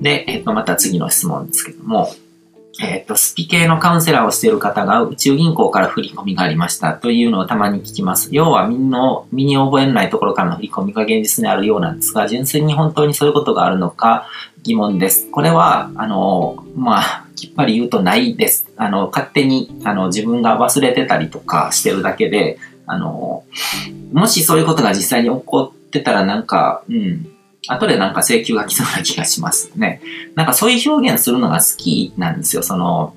で、えっ、と、また次の質問ですけども、えっ、と、スピ系のカウンセラーをしている方が宇宙銀行から振り込みがありましたというのをたまに聞きます。要は、みんな、身に覚えないところからの振り込みが現実にあるようなんですが、純粋に本当にそういうことがあるのか疑問です。これは、あの、まあ、きっぱり言うとないです。あの、勝手に、あの、自分が忘れてたりとかしてるだけで、あの、もしそういうことが実際に起こってたらなんか、うん、後でなんか請求が来そうな気がしますね。なんかそういう表現するのが好きなんですよ。その、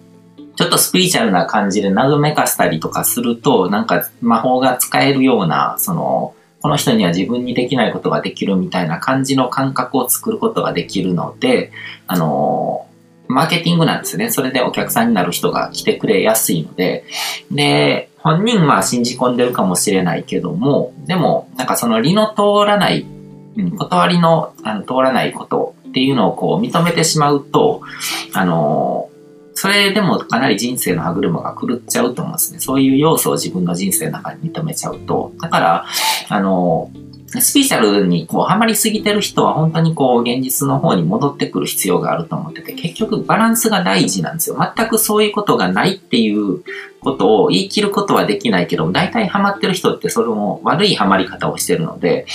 ちょっとスピリチュアルな感じで謎めかしたりとかすると、なんか魔法が使えるような、その、この人には自分にできないことができるみたいな感じの感覚を作ることができるので、あの、マーケティングなんですね。それでお客さんになる人が来てくれやすいので、で、本人は信じ込んでるかもしれないけども、でも、なんかその理の通らない、断りのあの通らないことっていうのをこう認めてしまうと、あのそれでもかなり人生の歯車が狂っちゃうと思うんですね。そういう要素を自分の人生の中に認めちゃうと。だから、あのスピーチャルにこうハマりすぎてる人は本当にこう現実の方に戻ってくる必要があると思ってて、結局バランスが大事なんですよ。全くそういうことがないっていうことを言い切ることはできないけど、大体ハマってる人ってそれも悪いハマり方をしてるので、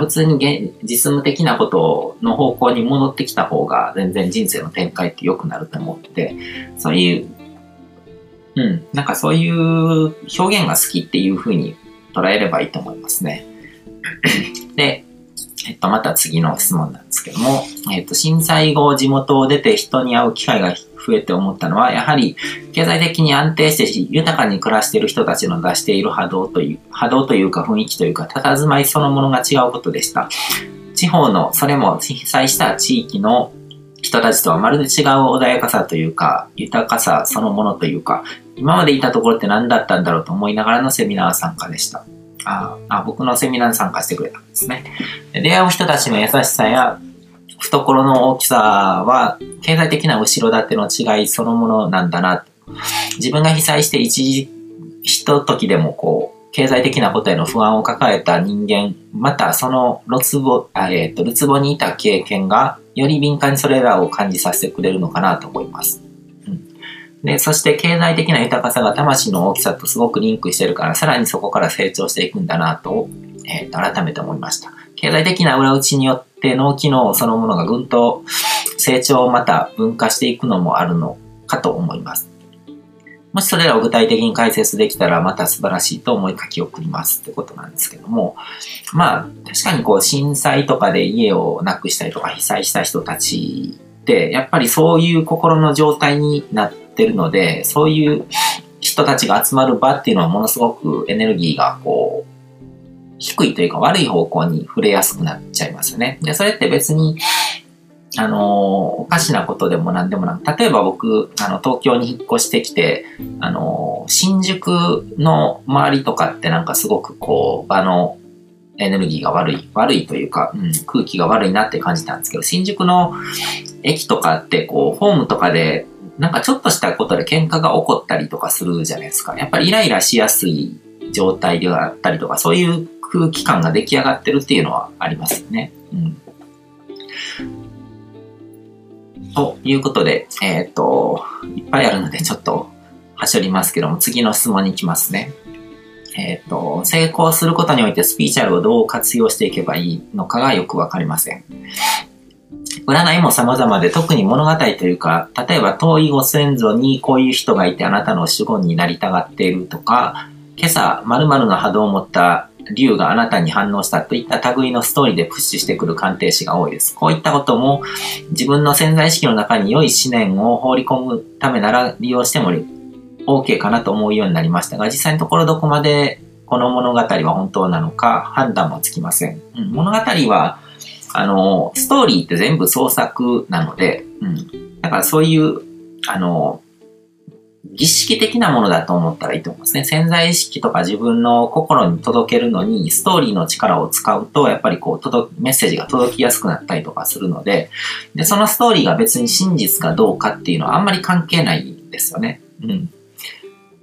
普通に実務的なことの方向に戻ってきた方が全然人生の展開って良くなると思って、そういう、うん、なんかそういう表現が好きっていうふうに捉えればいいと思いますね。で、えっと、また次の質問なんですけども、えっと、震災後、地元を出て人に会う機会が増えて思ったのは、やはり、経済的に安定して豊かに暮らしている人たちの出している波動という、波動というか雰囲気というか、佇まいそのものが違うことでした。地方の、それも被災した地域の人たちとはまるで違う穏やかさというか、豊かさそのものというか、今までいたところって何だったんだろうと思いながらのセミナー参加でした。ああ僕のセミナーに参加してくれたんですね。出会う人たちの優しさや懐の大きさは経済的な後ろ盾の違いそのものなんだな。自分が被災して一時、ひと時でもこう、経済的なことへの不安を抱えた人間、またそのるつぼ、えっ、ー、と、るつぼにいた経験が、より敏感にそれらを感じさせてくれるのかなと思います。で、そして経済的な豊かさが魂の大きさとすごくリンクしてるから、さらにそこから成長していくんだなと、えー、と改めて思いました。経済的な裏打ちによって脳機能そのものがぐんと成長をまた分化していくのもあるのかと思います。もしそれらを具体的に解説できたらまた素晴らしいと思い書き送りますってことなんですけども、まあ確かにこう震災とかで家をなくしたりとか被災した人たちやっぱりそういう心の状態になってるので、そういう人たちが集まる場っていうのはものすごくエネルギーがこう、低いというか悪い方向に触れやすくなっちゃいますよね。で、それって別に、あの、おかしなことでも何でもなく、例えば僕、あの、東京に引っ越してきて、あの、新宿の周りとかってなんかすごくこう、場のエネルギーが悪い、悪いというか、うん、空気が悪いなって感じたんですけど、新宿の駅とかってこう、ホームとかでなんかちょっとしたことで喧嘩が起こったりとかするじゃないですか。やっぱりイライラしやすい状態であったりとか、そういう空気感が出来上がってるっていうのはありますよね。うん。ということで、えっ、と、いっぱいあるのでちょっとはしょりますけども、次の質問に行きますね。えっ、ー、と、成功することにおいてスピーチャルをどう活用していけばいいのかがよくわかりません。占いも様々で、特に物語というか、例えば遠いご先祖にこういう人がいてあなたの守護になりたがっているとか、今朝〇〇の波動を持った竜があなたに反応したといった類のストーリーでプッシュしてくる鑑定士が多いです。こういったことも自分の潜在意識の中に良い思念を放り込むためなら利用しても OK かなと思うようになりましたが、実際のところどこまでこの物語は本当なのか判断もつきません。うん、物語はあの、ストーリーって全部創作なので、うん。だからそういう、あの、儀式的なものだと思ったらいいと思いますね。潜在意識とか自分の心に届けるのに、ストーリーの力を使うと、やっぱりこう、届メッセージが届きやすくなったりとかするので、で、そのストーリーが別に真実かどうかっていうのはあんまり関係ないんですよね。うん。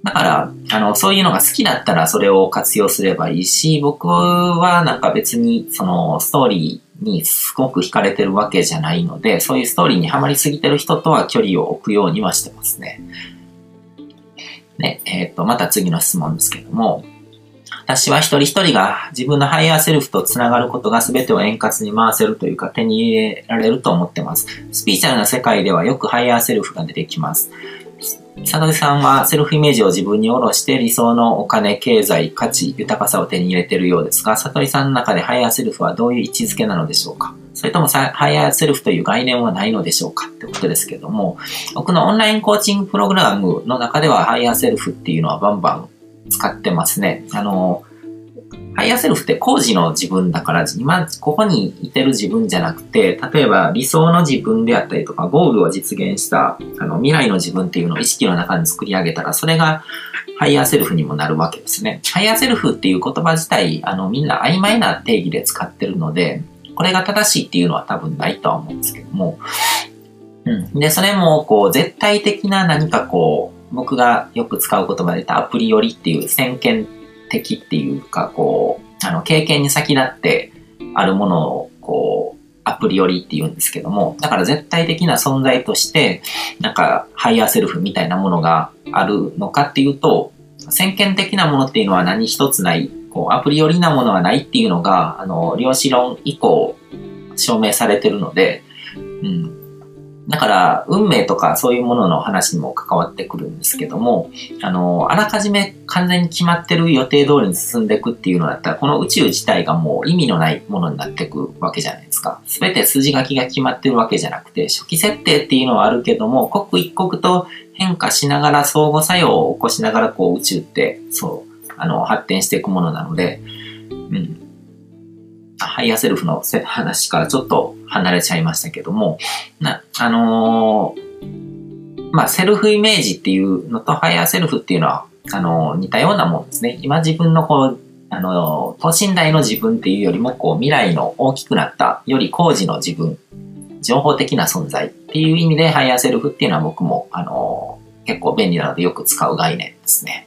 だから、あの、そういうのが好きだったらそれを活用すればいいし、僕はなんか別にそのストーリーにすごく惹かれてるわけじゃないので、そういうストーリーにはまりすぎてる人とは距離を置くようにはしてますね。ね、えっ、ー、と、また次の質問ですけども、私は一人一人が自分のハイヤーセルフとつながることが全てを円滑に回せるというか手に入れられると思ってます。スピリチュアルな世界ではよくハイヤーセルフが出てきます。悟りさんはセルフイメージを自分に下ろして理想のお金、経済、価値、豊かさを手に入れているようですが、悟りさんの中でハイヤーセルフはどういう位置づけなのでしょうか？それともハイヤーセルフという概念はないのでしょうか？ってことですけども、僕のオンラインコーチングプログラムの中ではハイヤーセルフっていうのはバンバン使ってますね。あの、ハイヤーセルフって高次の自分だから、今ここにいてる自分じゃなくて、例えば理想の自分であったりとか、ゴールを実現したあの未来の自分っていうのを意識の中に作り上げたら、それがハイヤーセルフにもなるわけですね。ハイヤーセルフっていう言葉自体、あのみんな曖昧な定義で使ってるので、これが正しいっていうのは多分ないとは思うんですけども、うん。で、それも、こう、絶対的な何かこう、僕がよく使う言葉で言ったアプリオリっていう先験的っていうか、こう、あの、経験に先立ってあるものを、こう、アプリオリって言うんですけども、だから絶対的な存在として、なんか、ハイヤーセルフみたいなものがあるのかっていうと、先験的なものっていうのは何一つない、こう、アプリオリなものはないっていうのが、あの、量子論以降、証明されてるので、うん、だから、運命とかそういうものの話にも関わってくるんですけども、あの、あらかじめ完全に決まってる予定通りに進んでいくっていうのだったら、この宇宙自体がもう意味のないものになっていくわけじゃないですか。すべて筋書きが決まってるわけじゃなくて、初期設定っていうのはあるけども、刻一刻と変化しながら相互作用を起こしながら、こう宇宙って、そう、あの、発展していくものなので、うん。ハイヤーセルフの話からちょっと離れちゃいましたけども、な、あのー、まあ、セルフイメージっていうのとハイヤーセルフっていうのは、あのー、似たようなもんですね。今自分のこう、あのー、等身大の自分っていうよりも、こう、未来の大きくなった、より高次の自分、情報的な存在っていう意味で、ハイヤーセルフっていうのは僕も、あの結構便利なのでよく使う概念ですね。